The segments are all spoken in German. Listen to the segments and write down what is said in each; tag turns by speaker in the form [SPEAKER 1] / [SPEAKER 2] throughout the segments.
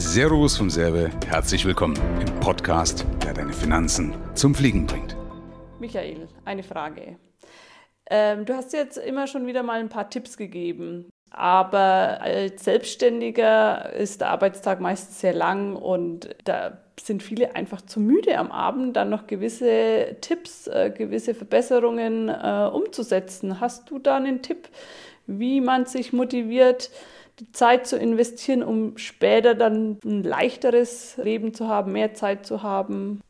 [SPEAKER 1] Servus vom Serve, herzlich willkommen im Podcast, der deine Finanzen zum Fliegen bringt.
[SPEAKER 2] Michael, eine Frage. Ähm, du hast jetzt immer schon wieder mal ein paar Tipps gegeben, aber als Selbstständiger ist der Arbeitstag meistens sehr lang und da sind viele einfach zu müde am Abend, dann noch gewisse Tipps, äh, gewisse Verbesserungen äh, umzusetzen. Hast du da einen Tipp, wie man sich motiviert, die Zeit zu investieren, um später dann ein leichteres Leben zu haben, mehr Zeit zu haben?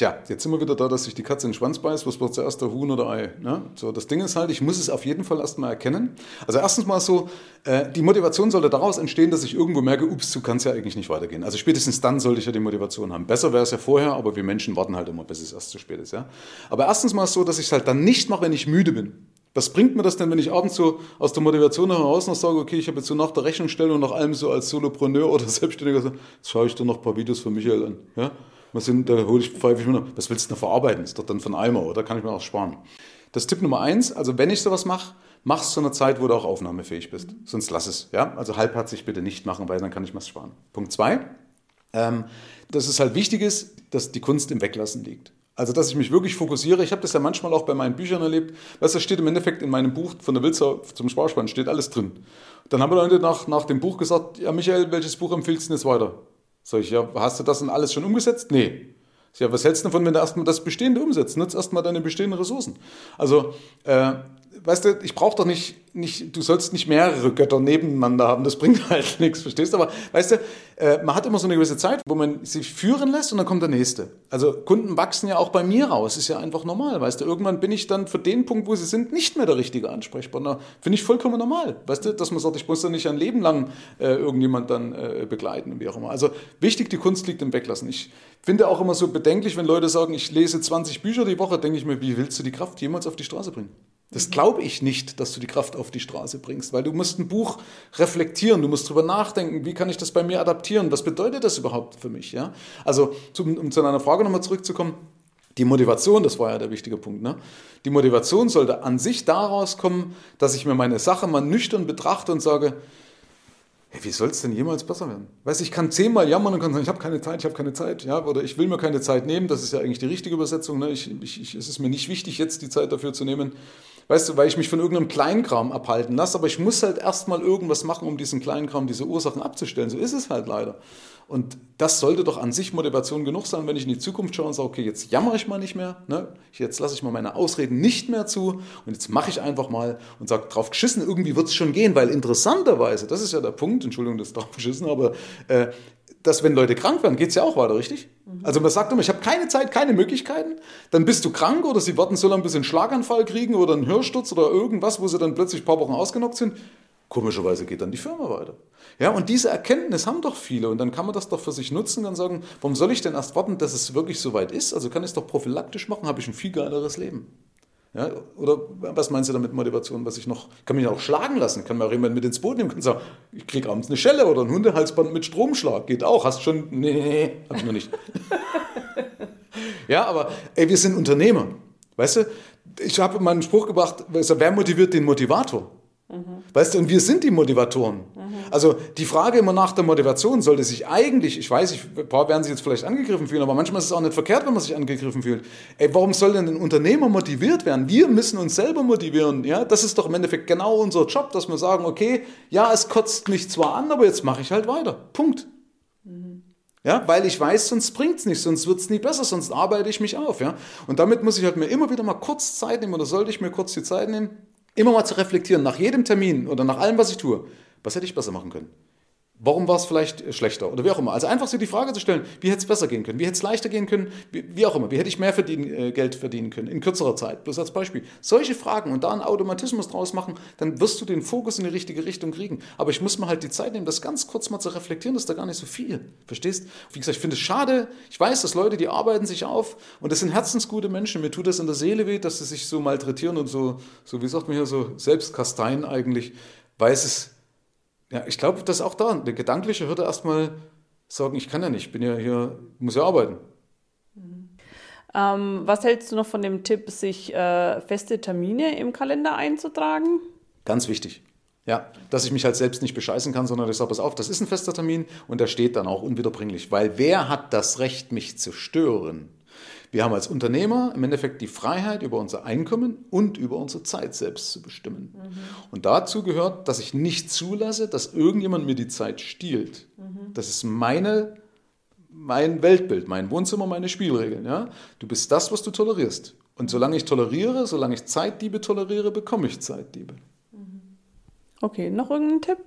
[SPEAKER 3] Tja, jetzt sind wir wieder da, dass sich die Katze in den Schwanz beißt. Was wird zuerst, der Huhn oder Ei? Ne? So, das Ding ist halt, ich muss es auf jeden Fall erstmal erkennen. Also erstens mal so, äh, die Motivation sollte daraus entstehen, dass ich irgendwo merke, ups, so kann es ja eigentlich nicht weitergehen. Also spätestens dann sollte ich ja die Motivation haben. Besser wäre es ja vorher, aber wir Menschen warten halt immer, bis es erst zu spät ist. Ja? Aber erstens mal so, dass ich es halt dann nicht mache, wenn ich müde bin. Was bringt mir das denn, wenn ich abends so aus der Motivation heraus noch sage, okay, ich habe jetzt so nach der Rechnungsstellung und nach allem so als Solopreneur oder Selbstständiger so, jetzt schaue ich dir noch ein paar Videos von Michael an. Ja? Was sind, da hole ich, pfeife ich mir noch, was willst du da verarbeiten? Ist doch dann von Eimer, oder kann ich mir auch sparen? Das Tipp Nummer eins, also wenn ich sowas mache, mach es zu einer Zeit, wo du auch aufnahmefähig bist. Sonst lass es. Ja? Also halbherzig bitte nicht machen, weil dann kann ich was sparen. Punkt zwei, ähm, dass es halt wichtig ist, dass die Kunst im Weglassen liegt. Also, dass ich mich wirklich fokussiere. Ich habe das ja manchmal auch bei meinen Büchern erlebt. Weißt du, steht im Endeffekt in meinem Buch von der Wilzer zum Sparspann, steht alles drin. Dann haben Leute nach, nach dem Buch gesagt, ja Michael, welches Buch empfiehlst du denn jetzt weiter? Sag ich, ja, hast du das denn alles schon umgesetzt? Nee. Ja, was hältst du davon, wenn du erstmal das Bestehende umsetzt? Nutz erstmal deine bestehenden Ressourcen. Also, äh, weißt du, ich brauche doch nicht, nicht, du sollst nicht mehrere Götter nebeneinander haben, das bringt halt nichts, verstehst du? Aber weißt du, äh, man hat immer so eine gewisse Zeit, wo man sich führen lässt und dann kommt der nächste. Also Kunden wachsen ja auch bei mir raus, ist ja einfach normal, weißt du? Irgendwann bin ich dann für den Punkt, wo sie sind, nicht mehr der richtige Ansprechpartner. Finde ich vollkommen normal, weißt du, dass man sagt, ich muss da nicht ein Leben lang äh, irgendjemand dann äh, begleiten, wie auch immer. Also wichtig, die Kunst liegt im Weglassen. Ich finde auch immer so bedenklich, wenn Leute sagen, ich lese 20 Bücher die Woche, denke ich mir, wie willst du die Kraft jemals auf die Straße bringen? Das glaube ich nicht, dass du die Kraft auf die Straße bringst, weil du musst ein Buch reflektieren, du musst drüber nachdenken, wie kann ich das bei mir adaptieren, was bedeutet das überhaupt für mich, ja? Also, um, zu einer Frage nochmal zurückzukommen, die Motivation, das war ja der wichtige Punkt, ne? Die Motivation sollte an sich daraus kommen, dass ich mir meine Sache mal nüchtern betrachte und sage, hey, wie soll es denn jemals besser werden? Weißt ich kann zehnmal jammern und kann sagen, ich habe keine Zeit, ich habe keine Zeit, ja, oder ich will mir keine Zeit nehmen, das ist ja eigentlich die richtige Übersetzung, ne? ich, ich, es ist mir nicht wichtig, jetzt die Zeit dafür zu nehmen weißt du, weil ich mich von irgendeinem Kleinkram abhalten lasse, aber ich muss halt erstmal irgendwas machen, um diesen Kleinkram, diese Ursachen abzustellen. So ist es halt leider. Und das sollte doch an sich Motivation genug sein, wenn ich in die Zukunft schaue und sage, okay, jetzt jammere ich mal nicht mehr, ne? jetzt lasse ich mal meine Ausreden nicht mehr zu und jetzt mache ich einfach mal und sage, drauf geschissen, irgendwie wird es schon gehen, weil interessanterweise, das ist ja der Punkt, Entschuldigung, das drauf geschissen, aber äh, dass wenn Leute krank werden, geht es ja auch weiter, richtig? Mhm. Also man sagt immer, ich habe keine Zeit, keine Möglichkeiten, dann bist du krank oder sie warten so lange, bis sie einen Schlaganfall kriegen oder einen Hörsturz oder irgendwas, wo sie dann plötzlich ein paar Wochen ausgenockt sind. Komischerweise geht dann die Firma weiter. Ja, und diese Erkenntnis haben doch viele und dann kann man das doch für sich nutzen und sagen, warum soll ich denn erst warten, dass es wirklich so weit ist? Also kann ich es doch prophylaktisch machen, habe ich ein viel geileres Leben. Ja, oder was meinst du damit Motivation, was ich noch, kann mich auch schlagen lassen, kann mir auch jemand mit ins Boot nehmen, kann sagen, ich kriege abends eine Schelle oder ein Hundehalsband mit Stromschlag, geht auch, hast schon, nee, nee, nee hab ich noch nicht. ja, aber ey, wir sind Unternehmer, weißt du, ich habe mal einen Spruch gebracht, wer motiviert den Motivator? Mhm. Weißt du, und wir sind die Motivatoren. Mhm. Also die Frage immer nach der Motivation sollte sich eigentlich, ich weiß, ich, ein paar werden sich jetzt vielleicht angegriffen fühlen, aber manchmal ist es auch nicht verkehrt, wenn man sich angegriffen fühlt. Ey, warum soll denn ein Unternehmer motiviert werden? Wir müssen uns selber motivieren. Ja? Das ist doch im Endeffekt genau unser Job, dass wir sagen, okay, ja, es kotzt mich zwar an, aber jetzt mache ich halt weiter. Punkt. Mhm. Ja, weil ich weiß, sonst bringt es nicht, sonst wird es nie besser, sonst arbeite ich mich auf. Ja? Und damit muss ich halt mir immer wieder mal kurz Zeit nehmen oder sollte ich mir kurz die Zeit nehmen, immer mal zu reflektieren, nach jedem Termin oder nach allem, was ich tue, was hätte ich besser machen können? Warum war es vielleicht schlechter oder wie auch immer. Also einfach so die Frage zu stellen, wie hätte es besser gehen können, wie hätte es leichter gehen können, wie, wie, auch immer, wie hätte ich mehr verdienen, äh, Geld verdienen können in kürzerer Zeit, bloß als Beispiel. Solche Fragen und da einen Automatismus draus machen, dann wirst du den Fokus in die richtige Richtung kriegen. Aber ich muss mir halt die Zeit nehmen, das ganz kurz mal zu reflektieren, das ist da gar nicht so viel. Verstehst? Wie gesagt, ich finde es schade, ich weiß, dass Leute, die arbeiten sich auf und das sind herzensgute Menschen, mir tut das in der Seele weh, dass sie sich so malträtieren und so, so wie sagt man hier, so selbstkasteien eigentlich, weil es ja, ich glaube, dass auch da eine gedankliche Hürde erstmal sagen, ich kann ja nicht, bin ja hier, muss ja arbeiten.
[SPEAKER 2] Mhm. Ähm, was hältst du noch von dem Tipp, sich äh, feste Termine im Kalender einzutragen?
[SPEAKER 3] Ganz wichtig. Ja, dass ich mich halt selbst nicht bescheißen kann, sondern ich sage, pass auf, das ist ein fester Termin und der steht dann auch unwiederbringlich. Weil wer hat das Recht, mich zu stören? Wir haben als Unternehmer im Endeffekt die Freiheit, über unser Einkommen und über unsere Zeit selbst zu bestimmen. Mhm. Und dazu gehört, dass ich nicht zulasse, dass irgendjemand mir die Zeit stiehlt. Mhm. Das ist meine, mein Weltbild, mein Wohnzimmer, meine Spielregeln. Ja? Du bist das, was du tolerierst. Und solange ich toleriere, solange ich Zeitdiebe toleriere, bekomme ich Zeitdiebe.
[SPEAKER 2] Okay, noch irgendein Tipp?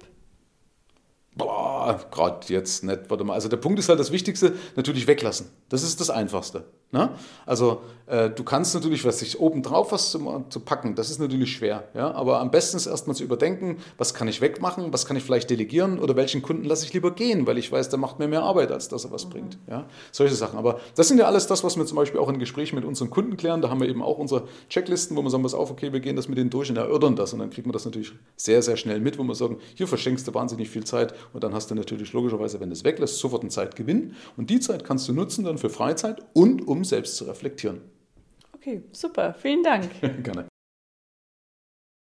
[SPEAKER 3] Boah, gerade jetzt nicht. Warte mal. Also der Punkt ist halt das Wichtigste, natürlich weglassen. Das ist das Einfachste. Ne? Also äh, du kannst natürlich, was sich oben drauf was zu, zu, packen, das ist natürlich schwer. Ja? Aber am besten ist erstmal zu überdenken, was kann ich wegmachen, was kann ich vielleicht delegieren oder welchen Kunden lasse ich lieber gehen, weil ich weiß, der macht mir mehr Arbeit, als dass er was mhm. bringt. Ja? Solche Sachen. Aber das sind ja alles das, was wir zum Beispiel auch in Gesprächen mit unseren Kunden klären. Da haben wir eben auch unsere Checklisten, wo wir sagen, pass auf, okay, wir gehen das mit denen durch und erörtern das. Und dann kriegt man das natürlich sehr, sehr schnell mit, wo wir sagen, hier verschenkst du wahnsinnig viel Zeit und dann hast du natürlich logischerweise, wenn du es weglässt, sofort einen Zeitgewinn. Und die Zeit kannst du nutzen dann für Freizeit und um selbst zu reflektieren.
[SPEAKER 2] Okay, super. Vielen Dank.
[SPEAKER 3] Gerne.